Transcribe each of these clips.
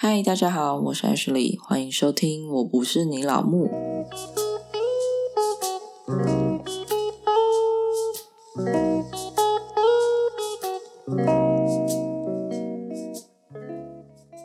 嗨，大家好，我是 Ashley，欢迎收听。我不是你老木。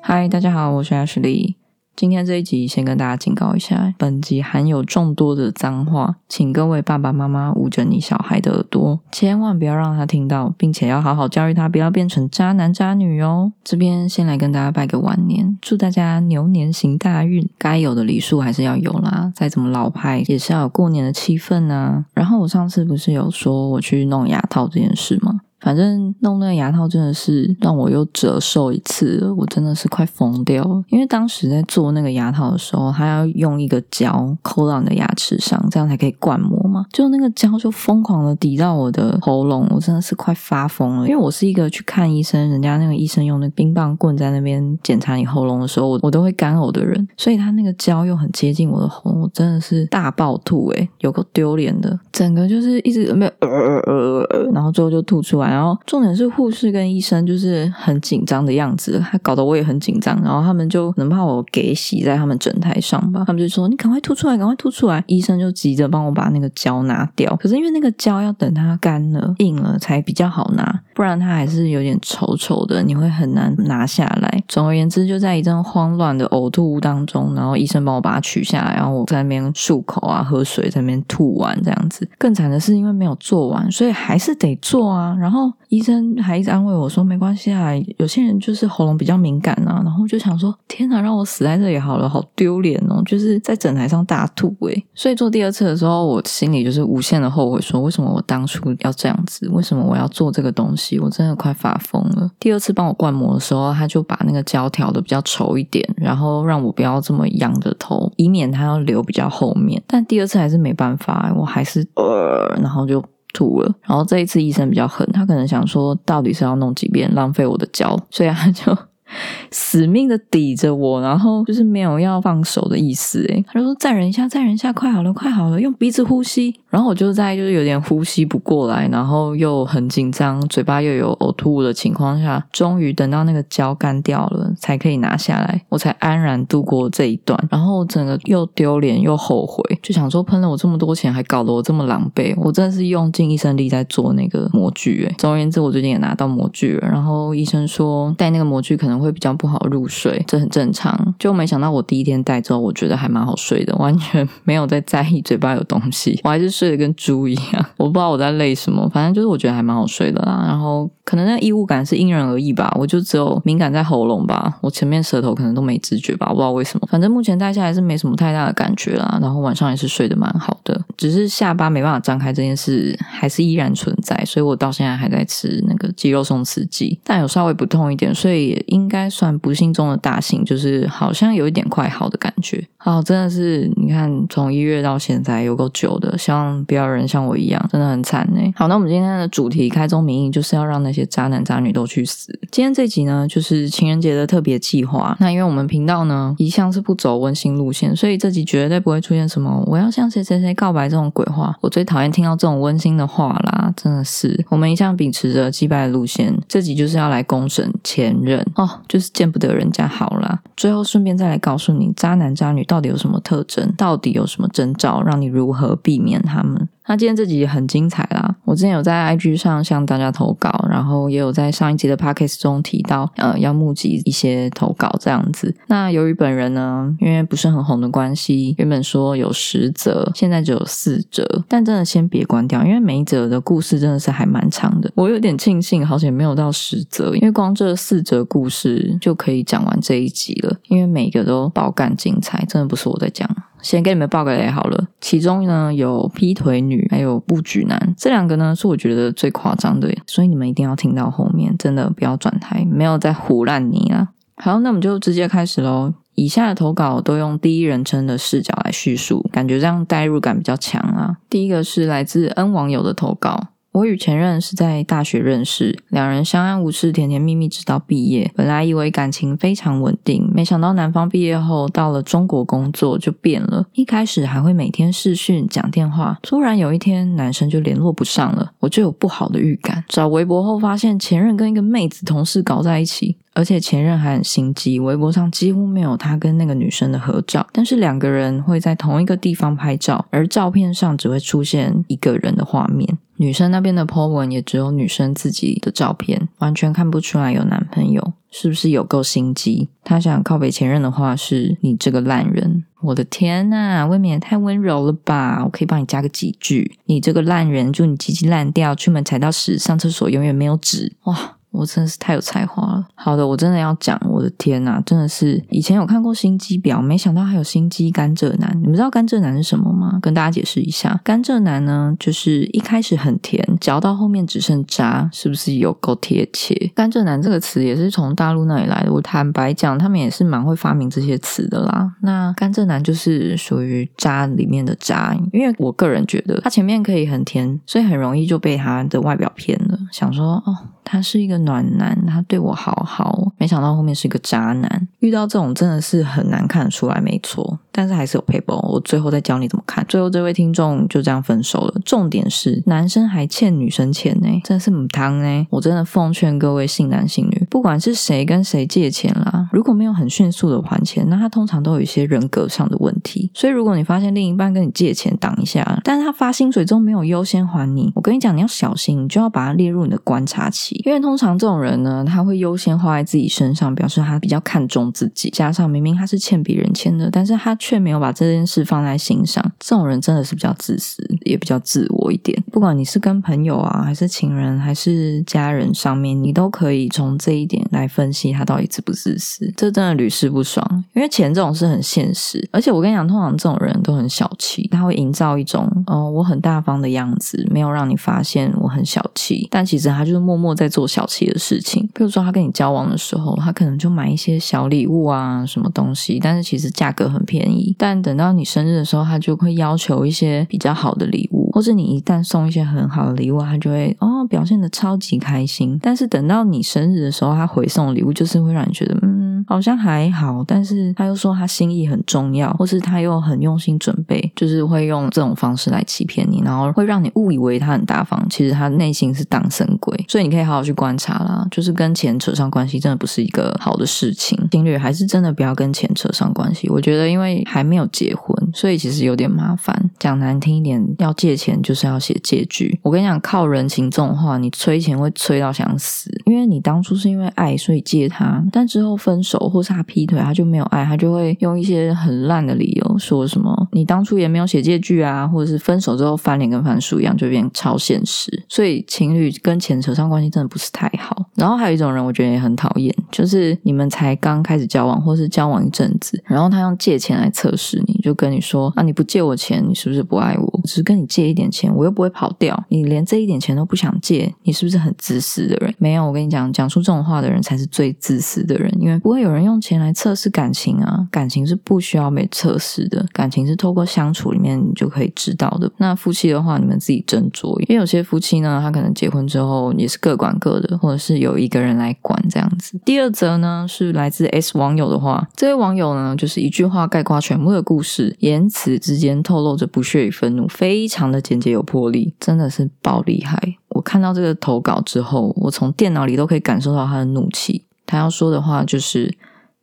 嗨，大家好，我是 Ashley。今天这一集先跟大家警告一下，本集含有众多的脏话，请各位爸爸妈妈捂着你小孩的耳朵，千万不要让他听到，并且要好好教育他，不要变成渣男渣女哦。这边先来跟大家拜个晚年，祝大家牛年行大运，该有的礼数还是要有啦，再怎么老派也是要有过年的气氛啊。然后我上次不是有说我去弄牙套这件事吗？反正弄那个牙套真的是让我又折寿一次，我真的是快疯掉了。因为当时在做那个牙套的时候，他要用一个胶抠到你的牙齿上，这样才可以灌膜嘛。就那个胶就疯狂的抵到我的喉咙，我真的是快发疯了。因为我是一个去看医生，人家那个医生用那冰棒棍在那边检查你喉咙的时候，我我都会干呕的人，所以他那个胶又很接近我的喉咙，我真的是大爆吐诶，有个丢脸的，整个就是一直没有呃呃呃呃，然后最后就吐出来。然后重点是护士跟医生就是很紧张的样子，他搞得我也很紧张。然后他们就能怕我给洗在他们诊台上吧，他们就说你赶快吐出来，赶快吐出来。医生就急着帮我把那个胶拿掉，可是因为那个胶要等它干了、硬了才比较好拿，不然它还是有点稠稠的，你会很难拿下来。总而言之，就在一阵慌乱的呕吐物当中，然后医生帮我把它取下来，然后我在那边漱口啊、喝水，在那边吐完这样子。更惨的是，因为没有做完，所以还是得做啊。然后。医生还一直安慰我说：“没关系啊，有些人就是喉咙比较敏感啊。”然后就想说：“天哪，让我死在这里好了，好丢脸哦！”就是在整台上大吐诶。所以做第二次的时候，我心里就是无限的后悔，说为什么我当初要这样子？为什么我要做这个东西？我真的快发疯了。第二次帮我灌膜的时候，他就把那个胶调的比较稠一点，然后让我不要这么仰着头，以免它要留比较后面。但第二次还是没办法，我还是呃，然后就。吐了，然后这一次医生比较狠，他可能想说，到底是要弄几遍，浪费我的胶，所以他就。死命的抵着我，然后就是没有要放手的意思，诶他就说再忍一下，再忍一下，快好了，快好了，用鼻子呼吸。然后我就在就是有点呼吸不过来，然后又很紧张，嘴巴又有呕吐物的情况下，终于等到那个胶干掉了，才可以拿下来，我才安然度过这一段。然后整个又丢脸又后悔，就想说喷了我这么多钱，还搞得我这么狼狈，我真的是用尽一生力在做那个模具，诶总而言之，我最近也拿到模具了，然后医生说戴那个模具可能。会比较不好入睡，这很正常。就没想到我第一天戴之后，我觉得还蛮好睡的，完全没有在在意嘴巴有东西，我还是睡得跟猪一样。我不知道我在累什么，反正就是我觉得还蛮好睡的啦。然后可能那异物感是因人而异吧，我就只有敏感在喉咙吧，我前面舌头可能都没知觉吧，我不知道为什么。反正目前戴下来是没什么太大的感觉啦，然后晚上也是睡得蛮好的，只是下巴没办法张开这件事还是依然存在，所以我到现在还在吃那个肌肉松弛剂，但有稍微不痛一点，所以应。应该算不幸中的大幸，就是好像有一点快好的感觉。好，真的是你看，从一月到现在有够久的，希望不要人像我一样，真的很惨呢。好，那我们今天的主题开宗明义就是要让那些渣男渣女都去死。今天这集呢，就是情人节的特别计划。那因为我们频道呢一向是不走温馨路线，所以这集绝对不会出现什么我要向谁谁谁告白这种鬼话。我最讨厌听到这种温馨的话啦，真的是。我们一向秉持着击败路线，这集就是要来公审前任哦。就是见不得人家好啦。最后顺便再来告诉你，渣男渣女到底有什么特征，到底有什么征兆，让你如何避免他们。那今天这集很精彩啦！我之前有在 IG 上向大家投稿，然后也有在上一集的 Podcast 中提到，呃，要募集一些投稿这样子。那由于本人呢，因为不是很红的关系，原本说有十则，现在只有四则。但真的先别关掉，因为每一则的故事真的是还蛮长的。我有点庆幸，好险没有到十则，因为光这四则故事就可以讲完这一集了。因为每个都爆干精彩，真的不是我在讲。先给你们报个雷好了，其中呢有劈腿女，还有布局男，这两个呢是我觉得最夸张的，所以你们一定要听到后面，真的不要转台，没有在胡乱你啊。好，那我们就直接开始喽。以下的投稿都用第一人称的视角来叙述，感觉这样代入感比较强啊。第一个是来自 N 网友的投稿。我与前任是在大学认识，两人相安无事，甜甜蜜蜜，直到毕业。本来以为感情非常稳定，没想到男方毕业后到了中国工作就变了。一开始还会每天视讯讲电话，突然有一天男生就联络不上了，我就有不好的预感。找微博后发现前任跟一个妹子同事搞在一起。而且前任还很心机，微博上几乎没有他跟那个女生的合照，但是两个人会在同一个地方拍照，而照片上只会出现一个人的画面。女生那边的 po 文也只有女生自己的照片，完全看不出来有男朋友，是不是有够心机？她想靠北前任的话是：你这个烂人！我的天呐，未免也太温柔了吧！我可以帮你加个几句：你这个烂人，祝你鸡鸡烂掉，出门踩到屎，上厕所永远没有纸。哇！我真的是太有才华了。好的，我真的要讲，我的天呐，真的是以前有看过心机婊，没想到还有心机甘蔗男。你们知道甘蔗男是什么吗？跟大家解释一下，甘蔗男呢，就是一开始很甜，嚼到后面只剩渣，是不是有够贴切？甘蔗男这个词也是从大陆那里来的。我坦白讲，他们也是蛮会发明这些词的啦。那甘蔗男就是属于渣里面的渣，因为我个人觉得他前面可以很甜，所以很容易就被他的外表骗了，想说哦，他是一个。暖男，他对我好好，没想到后面是一个渣男。遇到这种真的是很难看得出来，没错。但是还是有 paper，我最后再教你怎么看。最后这位听众就这样分手了。重点是男生还欠女生钱呢，真的是母汤呢。我真的奉劝各位性男性女，不管是谁跟谁借钱啦，如果没有很迅速的还钱，那他通常都有一些人格上的问题。所以如果你发现另一半跟你借钱挡一下，但是他发薪水中没有优先还你，我跟你讲你要小心，你就要把它列入你的观察期。因为通常这种人呢，他会优先花在自己身上，表示他比较看重自己。加上明明他是欠别人钱的，但是他。却没有把这件事放在心上，这种人真的是比较自私，也比较自我一点。不管你是跟朋友啊，还是情人，还是家人上面，你都可以从这一一点来分析他到底自不自私。这真的屡试不爽，因为钱这种事很现实。而且我跟你讲，通常这种人都很小气，他会营造一种哦我很大方的样子，没有让你发现我很小气，但其实他就是默默在做小气的事情。比如说他跟你交往的时候，他可能就买一些小礼物啊，什么东西，但是其实价格很便宜。但等到你生日的时候，他就会要求一些比较好的礼物，或者你一旦送一些很好的礼物，他就会哦表现的超级开心。但是等到你生日的时候，他回送礼物就是会让你觉得嗯好像还好，但是他又说他心意很重要，或是他又很用心准备，就是会用这种方式来欺骗你，然后会让你误以为他很大方，其实他内心是当神鬼。所以你可以好好去观察啦，就是跟钱扯上关系，真的不是一个好的事情。情侣还是真的不要跟钱扯上关系。我觉得因为。还没有结婚，所以其实有点麻烦。讲难听一点，要借钱就是要写借据。我跟你讲，靠人情这种话，你催钱会催到想死。因为你当初是因为为爱，所以借他，但之后分手或是他劈腿，他就没有爱，他就会用一些很烂的理由说什么你当初也没有写借据啊，或者是分手之后翻脸跟翻书一样，就变超现实。所以情侣跟钱扯上关系真的不是太好。然后还有一种人，我觉得也很讨厌，就是你们才刚开始交往，或是交往一阵子，然后他用借钱来。测试你就跟你说啊，你不借我钱，你是不是不爱我？只是跟你借一点钱，我又不会跑掉，你连这一点钱都不想借，你是不是很自私的人？没有，我跟你讲，讲出这种话话的人才是最自私的人，因为不会有人用钱来测试感情啊，感情是不需要被测试的，感情是透过相处里面你就可以知道的。那夫妻的话，你们自己斟酌，因为有些夫妻呢，他可能结婚之后也是各管各的，或者是有一个人来管这样子。第二则呢是来自 S 网友的话，这位网友呢就是一句话概括。全部的故事言辞之间透露着不屑与愤怒，非常的简洁有魄力，真的是爆厉害。我看到这个投稿之后，我从电脑里都可以感受到他的怒气。他要说的话就是：“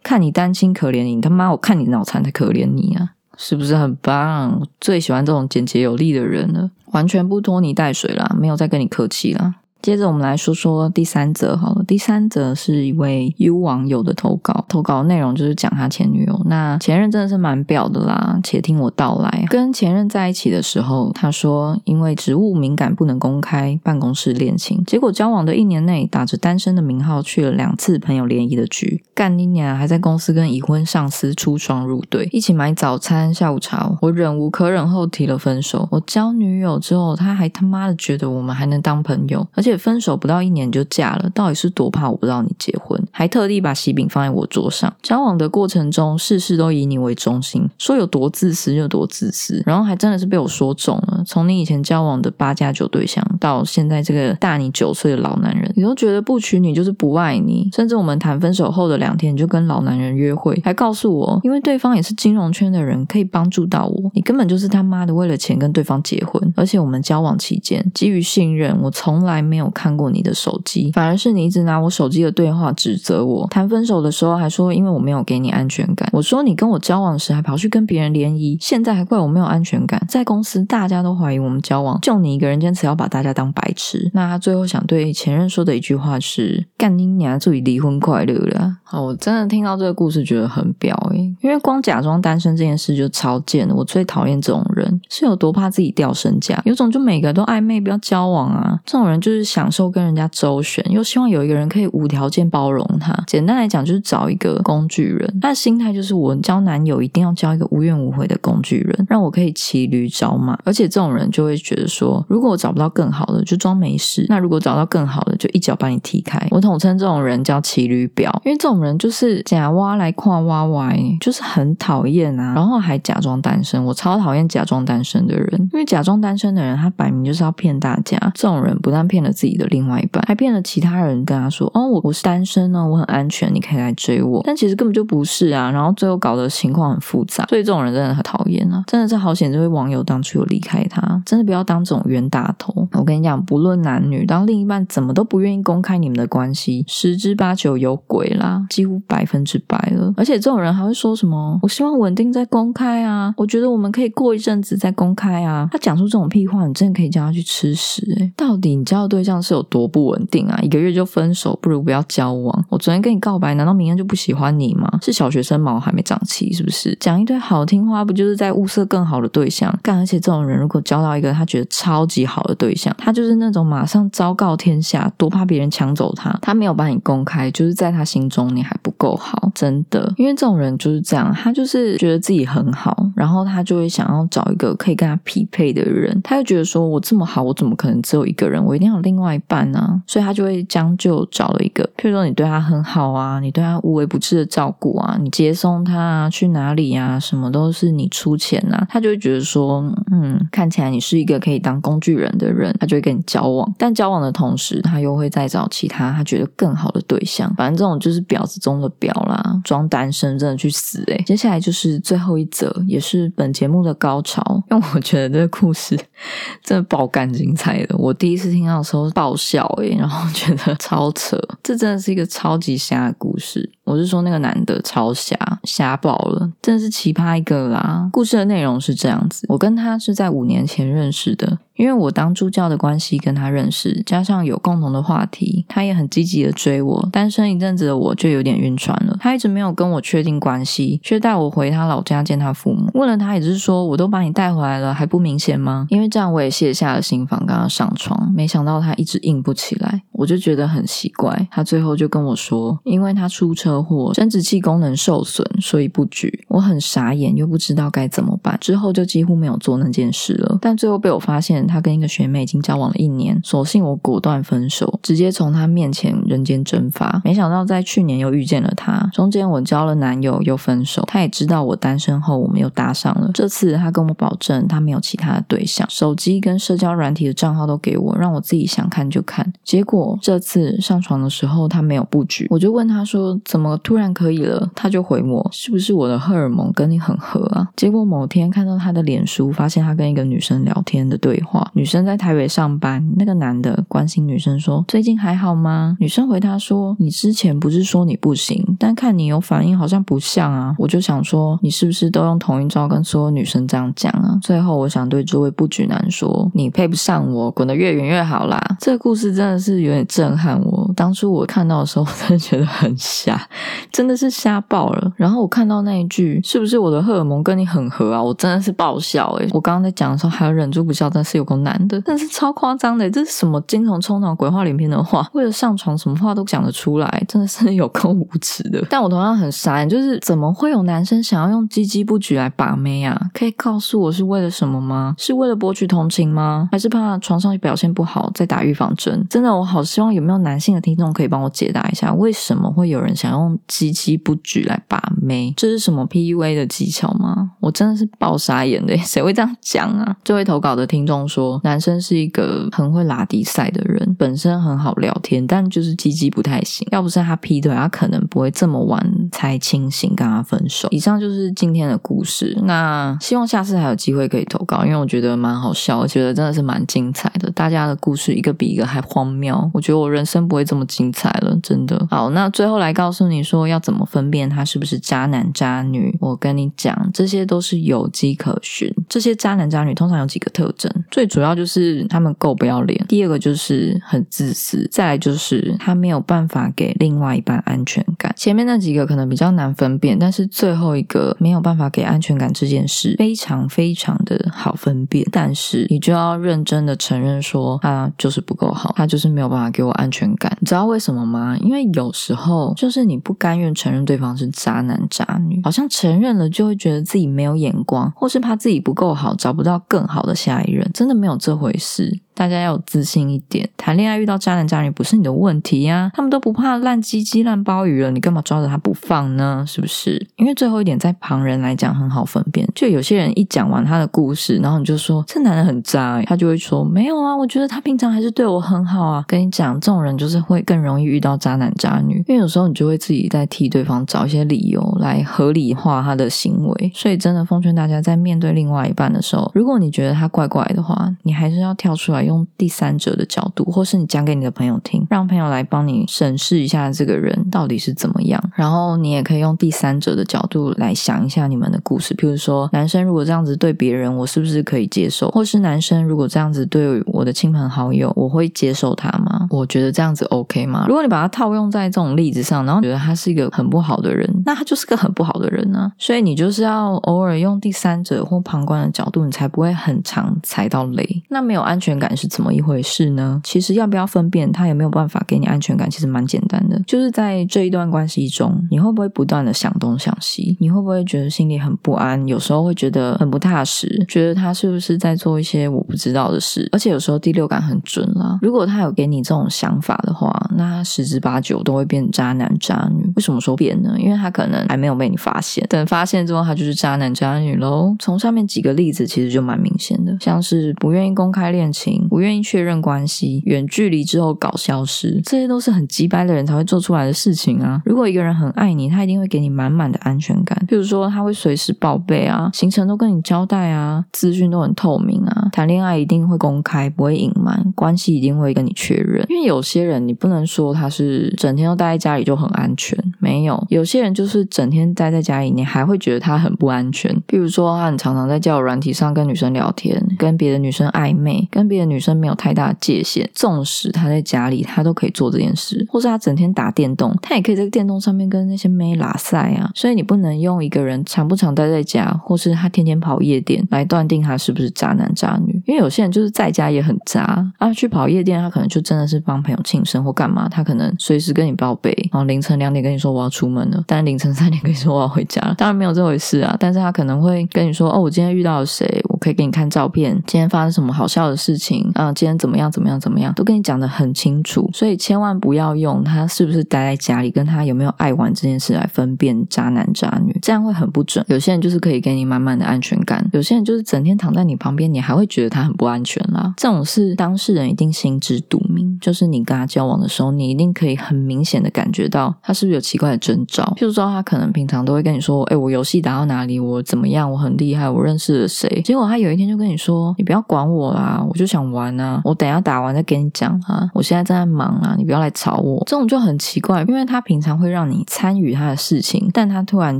看你单亲可怜你，他妈我看你脑残才可怜你啊！”是不是很棒？最喜欢这种简洁有力的人了，完全不拖泥带水啦，没有再跟你客气啦。接着我们来说说第三则好了。第三则是一位 U 网友的投稿，投稿内容就是讲他前女友。那前任真的是蛮婊的啦，且听我道来。跟前任在一起的时候，他说因为职务敏感不能公开办公室恋情，结果交往的一年内打着单身的名号去了两次朋友联谊的局，干一年还在公司跟已婚上司出双入对，一起买早餐、下午茶。我忍无可忍后提了分手。我交女友之后，他还他妈的觉得我们还能当朋友，而且。分手不到一年就嫁了，到底是多怕我不知道你结婚？还特地把喜饼放在我桌上。交往的过程中，事事都以你为中心，说有多自私就多自私。然后还真的是被我说中了。从你以前交往的八加九对象，到现在这个大你九岁的老男人，你都觉得不娶你就是不爱你。甚至我们谈分手后的两天，你就跟老男人约会，还告诉我，因为对方也是金融圈的人，可以帮助到我。你根本就是他妈的为了钱跟对方结婚。而且我们交往期间，基于信任，我从来没有。看过你的手机，反而是你一直拿我手机的对话指责我。谈分手的时候还说因为我没有给你安全感。我说你跟我交往时还跑去跟别人联谊，现在还怪我没有安全感。在公司大家都怀疑我们交往，就你一个人坚持要把大家当白痴。那他最后想对前任说的一句话是：干你娘，祝你离婚快乐了。好，我真的听到这个故事觉得很表诶，因为光假装单身这件事就超贱的。我最讨厌这种人，是有多怕自己掉身价，有种就每个都暧昧不要交往啊。这种人就是享受跟人家周旋，又希望有一个人可以无条件包容他。简单来讲，就是找一个工具人。他的心态就是我交男友一定要交一个无怨无悔的工具人，让我可以骑驴找马。而且这种人就会觉得说，如果我找不到更好的，就装没事；那如果找到更好的，就一脚把你踢开。我统称这种人叫骑驴婊，因为这种人就是假挖来跨挖歪，就是很讨厌啊。然后还假装单身，我超讨厌假装单身的人，因为假装单身的人，他摆明就是要骗大家。这种人不但骗了自己的另外一半，还骗了其他人，跟他说：“哦，我我是单身哦我很安全，你可以来追我。”但其实根本就不是啊。然后最后搞得情况很复杂，所以这种人真的很讨厌啊！真的是好险，这位网友当初有离开他，真的不要当这种冤大头。我跟你讲，不论男女，当另一半怎么都不愿意公开你们的关系，十之八九有鬼啦，几乎百分之百了。而且这种人还会说什么：“我希望稳定再公开啊，我觉得我们可以过一阵子再公开啊。”他讲出这种屁话，你真的可以叫他去吃屎！哎，到底你交的对象是有多不稳定啊？一个月就分手，不如不要交往。我昨天跟你告白，难道明天就不喜欢你吗？是小学生毛还没长齐，是不是？讲一堆好听话，不就是在物色更好的对象？干，而且这种人如果交到一个他觉得超级好的对象，他就是那种马上昭告天下，多怕别人抢走他。他没有把你公开，就是在他心中你还不够好，真的。因为这种人就是这样，他就是觉得自己很好，然后他就会想要找一个可以跟他匹配的人。他就觉得说，我这么好，我怎么可能只有一个人？我一定要有另外一半呢？所以他就会将就找了一个，譬如说你对他很好啊，你对他无微不至的照顾啊，你接送他啊，去哪里啊，什么都是你出钱啊，他就会觉得说，嗯，看起来你是一个可以当工具人的人，他就会跟你交往。但交往的同时，他又会再找其他他觉得更好的对象。反正这种就是婊子中的婊啦，装单身真的去死诶接下来就是最后一则，也是本节目的高潮，因为我觉得这个故事 真的爆干精彩的。我第一次听到的时候爆笑诶然后觉得超扯，这真的是一个超超级瞎的故事。我是说那个男的超瞎，瞎爆了，真的是奇葩一个啦。故事的内容是这样子：我跟他是在五年前认识的。因为我当助教的关系跟他认识，加上有共同的话题，他也很积极的追我。单身一阵子的我就有点晕船了。他一直没有跟我确定关系，却带我回他老家见他父母。问了他，也是说我都把你带回来了，还不明显吗？因为这样我也卸下了心防，跟他上床。没想到他一直硬不起来，我就觉得很奇怪。他最后就跟我说，因为他出车祸，生殖器功能受损，所以不举。我很傻眼，又不知道该怎么办。之后就几乎没有做那件事了。但最后被我发现。他跟一个学妹已经交往了一年，索性我果断分手，直接从他面前人间蒸发。没想到在去年又遇见了他，中间我交了男友又分手，他也知道我单身后我们又搭上了。这次他跟我保证他没有其他的对象，手机跟社交软体的账号都给我，让我自己想看就看。结果这次上床的时候他没有布局，我就问他说怎么我突然可以了？他就回我是不是我的荷尔蒙跟你很合啊？结果某天看到他的脸书，发现他跟一个女生聊天的对话。女生在台北上班，那个男的关心女生说：“最近还好吗？”女生回他说：“你之前不是说你不行，但看你有反应，好像不像啊。”我就想说，你是不是都用同一招跟所有女生这样讲啊？最后，我想对这位不举男说：“你配不上我，滚得越远越好啦！”这个故事真的是有点震撼我。当初我看到的时候，真的觉得很瞎，真的是瞎爆了。然后我看到那一句：“是不是我的荷尔蒙跟你很合啊？”我真的是爆笑诶我刚刚在讲的时候，还要忍住不笑，但是有个男的，但是超夸张的，这是什么精虫充脑、鬼话连篇的话？为了上床，什么话都讲得出来，真的是有够无耻的。但我同样很傻眼，就是怎么会有男生想要用鸡鸡不举来把妹啊？可以告诉我是为了什么吗？是为了博取同情吗？还是怕床上表现不好再打预防针？真的，我好希望有没有男性的听众可以帮我解答一下，为什么会有人想要用用鸡鸡不举来把妹，这是什么 PUA 的技巧吗？我真的是爆傻眼的，谁会这样讲啊？这位投稿的听众说，男生是一个很会拉迪赛的人，本身很好聊天，但就是鸡鸡不太行。要不是他劈腿，他可能不会这么晚才清醒跟他分手。以上就是今天的故事，那希望下次还有机会可以投稿，因为我觉得蛮好笑，我觉得真的是蛮精彩的。大家的故事一个比一个还荒谬，我觉得我人生不会这么精彩了，真的。好，那最后来告诉你说要怎么分辨他是不是渣男渣女。我跟你讲，这些都是有迹可循。这些渣男渣女通常有几个特征，最主要就是他们够不要脸，第二个就是很自私，再来就是他没有办法给另外一半安全感。前面那几个可能比较难分辨，但是最后一个没有办法给安全感这件事非常非常的好分辨。但是你就要认真的承认说他就是不够好，他就是没有办法给我安全感。你知道为什么吗？因为有时候就是你不甘愿承认对方是渣男渣女，好像承认了就会觉得自己没有眼光，或是怕自己不够好，找不到更好的下一任。真的没有这回事。大家要有自信一点，谈恋爱遇到渣男渣女不是你的问题呀，他们都不怕烂鸡鸡烂鲍鱼了，你干嘛抓着他不放呢？是不是？因为最后一点，在旁人来讲很好分辨，就有些人一讲完他的故事，然后你就说这男人很渣，他就会说没有啊，我觉得他平常还是对我很好啊。跟你讲，这种人就是会更容易遇到渣男渣女，因为有时候你就会自己在替对方找一些理由来合理化他的行为。所以真的奉劝大家，在面对另外一半的时候，如果你觉得他怪怪的话，你还是要跳出来。用第三者的角度，或是你讲给你的朋友听，让朋友来帮你审视一下这个人到底是怎么样。然后你也可以用第三者的角度来想一下你们的故事。譬如说，男生如果这样子对别人，我是不是可以接受？或是男生如果这样子对我的亲朋好友，我会接受他吗？我觉得这样子 OK 吗？如果你把它套用在这种例子上，然后觉得他是一个很不好的人，那他就是个很不好的人呢。所以你就是要偶尔用第三者或旁观的角度，你才不会很常踩到雷。那没有安全感是怎么一回事呢？其实要不要分辨他有没有办法给你安全感，其实蛮简单的。就是在这一段关系中，你会不会不断的想东想西？你会不会觉得心里很不安？有时候会觉得很不踏实，觉得他是不是在做一些我不知道的事？而且有时候第六感很准啦。如果他有给你这种想法的话，那他十之八九都会变渣男渣女。为什么说变呢？因为他可能还没有被你发现，等发现之后，他就是渣男渣女喽。从上面几个例子其实就蛮明显的，像是不愿意公开恋情，不愿意。确认关系，远距离之后搞消失，这些都是很鸡掰的人才会做出来的事情啊！如果一个人很爱你，他一定会给你满满的安全感，比如说他会随时报备啊，行程都跟你交代啊，资讯都很透明啊，谈恋爱一定会公开，不会隐瞒，关系一定会跟你确认。因为有些人你不能说他是整天都待在家里就很安全，没有，有些人就是整天待在家里，你还会觉得他很不安全。比如说他很常常在交友软体上跟女生聊天，跟别的女生暧昧，跟别的女生没有。太大的界限，纵使他在家里，他都可以做这件事，或是他整天打电动，他也可以在电动上面跟那些妹拉赛啊。所以你不能用一个人常不常待在家，或是他天天跑夜店来断定他是不是渣男渣女。因为有些人就是在家也很渣啊，去跑夜店，他可能就真的是帮朋友庆生或干嘛，他可能随时跟你报备，然后凌晨两点跟你说我要出门了，但凌晨三点跟你说我要回家了。当然没有这回事啊，但是他可能会跟你说哦，我今天遇到了谁，可以给你看照片，今天发生什么好笑的事情啊，今天。怎么样？怎么样？怎么样？都跟你讲的很清楚，所以千万不要用他是不是待在家里，跟他有没有爱玩这件事来分辨渣男渣女，这样会很不准。有些人就是可以给你满满的安全感，有些人就是整天躺在你旁边，你还会觉得他很不安全啦。这种事当事人一定心知肚明，就是你跟他交往的时候，你一定可以很明显的感觉到他是不是有奇怪的征兆。譬如说，他可能平常都会跟你说：“哎，我游戏打到哪里？我怎么样？我很厉害，我认识了谁？”结果他有一天就跟你说：“你不要管我啦，我就想玩啊。”我等下打完再跟你讲啊，我现在正在忙啊，你不要来吵我。这种就很奇怪，因为他平常会让你参与他的事情，但他突然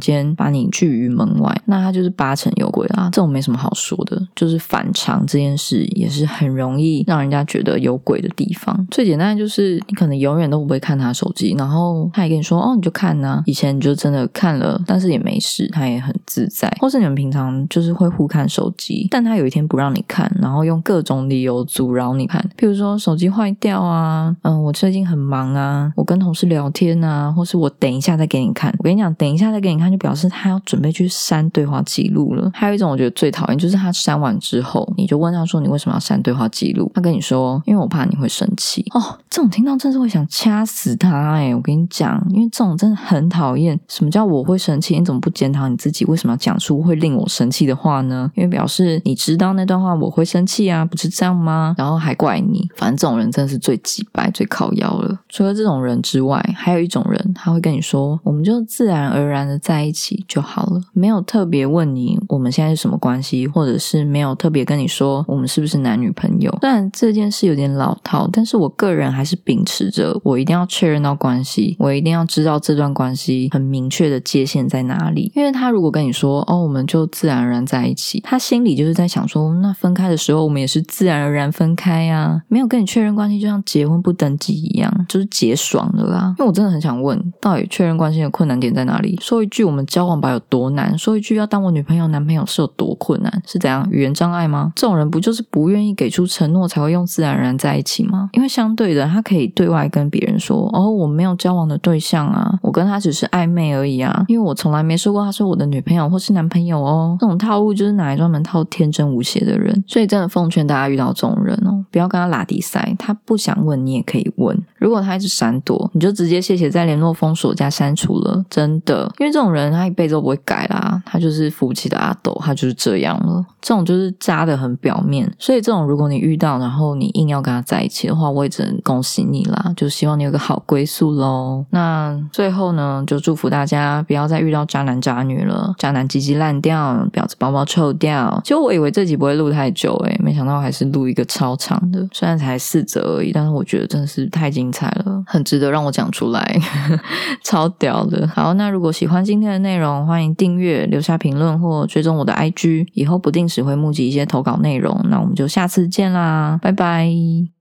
间把你拒于门外，那他就是八成有鬼啦。这种没什么好说的，就是反常这件事也是很容易让人家觉得有鬼的地方。最简单的就是你可能永远都不会看他手机，然后他也跟你说哦，你就看呢。以前你就真的看了，但是也没事，他也很自在。或是你们平常就是会互看手机，但他有一天不让你看，然后用各种理由阻挠你看，譬如说手机坏掉啊，嗯，我最近很忙啊，我跟同事聊天啊，或是我等一下再给你看。我跟你讲，等一下再给你看，就表示他要准备去删对话记录了。还有一种我觉得最讨厌，就是他删完之后，你就问他说你为什么要删对话记录？他跟你说，因为我怕你会生气。哦，这种听到真是会想掐死他哎！我跟你讲，因为这种真的很讨厌。什么叫我会生气？你怎么不检讨你自己？为什么要讲出会令我生气的话呢？因为表示你知道那段话我会生气啊，不是这样吗？然后还怪你，反正这种人真的是最鸡白、最靠腰了。除了这种人之外，还有一种人，他会跟你说，我们就自然而然的在一起就好了，没有特别问你我们现在是什么关系，或者是没有特别跟你说我们是不是男女朋友。虽然这件事有点老套，但是我个人还是秉持着，我一定要确认到关系，我一定要知道这段关系很明确的界限在哪里。因为他如果跟你说，哦，我们就自然而然在一起，他心里就是在想说，那分开的时候我们也是自然而然分开呀，没有跟你确认关系，就像结婚不登记一样，就是结爽的啦。因为我真的很想问，到底确认关系的困难点在哪里？说一句我们交往吧有多难？说一句要当我女朋友男朋友是有多困难？是怎样语言障碍吗？这种人不就是不愿意给出承诺才会用自然而然在一起吗？因为相对的，他可以对外跟别人说，哦，我没有交往的对象啊，我跟他只是暧昧而已啊，因为我从来没说过他是我的女朋友或是男朋友哦。这种套路就是拿来专门套天真无邪的人，所以真的奉劝大家遇到这种人哦，不要跟他拉低塞，他不想问你也可以问，如果他一直闪躲，你就直接谢谢在联络封锁加删除了，真的，因为这种人他一辈子都不会改啦，他就是扶不起的阿斗，他就是这样了，这种就是渣的很表面，所以这种如果你遇到，然后你硬要跟他在一起的话，我也只能恭喜你啦，就希望你有个好归宿喽。那最后呢，就祝福大家不要再遇到渣男渣女了，渣男鸡鸡烂掉，婊子包包臭掉。其实我以为这集不会录太久，诶没想到还是录一个超长的，虽然才四则而已，但是我觉得真的是太精彩了，很值得让我讲出来，超屌的。好，那如果喜欢今天的内容，欢迎订阅、留下评论或追踪我的 IG，以后不定时会募集一些投稿内容。那我们就下次见啦，拜拜。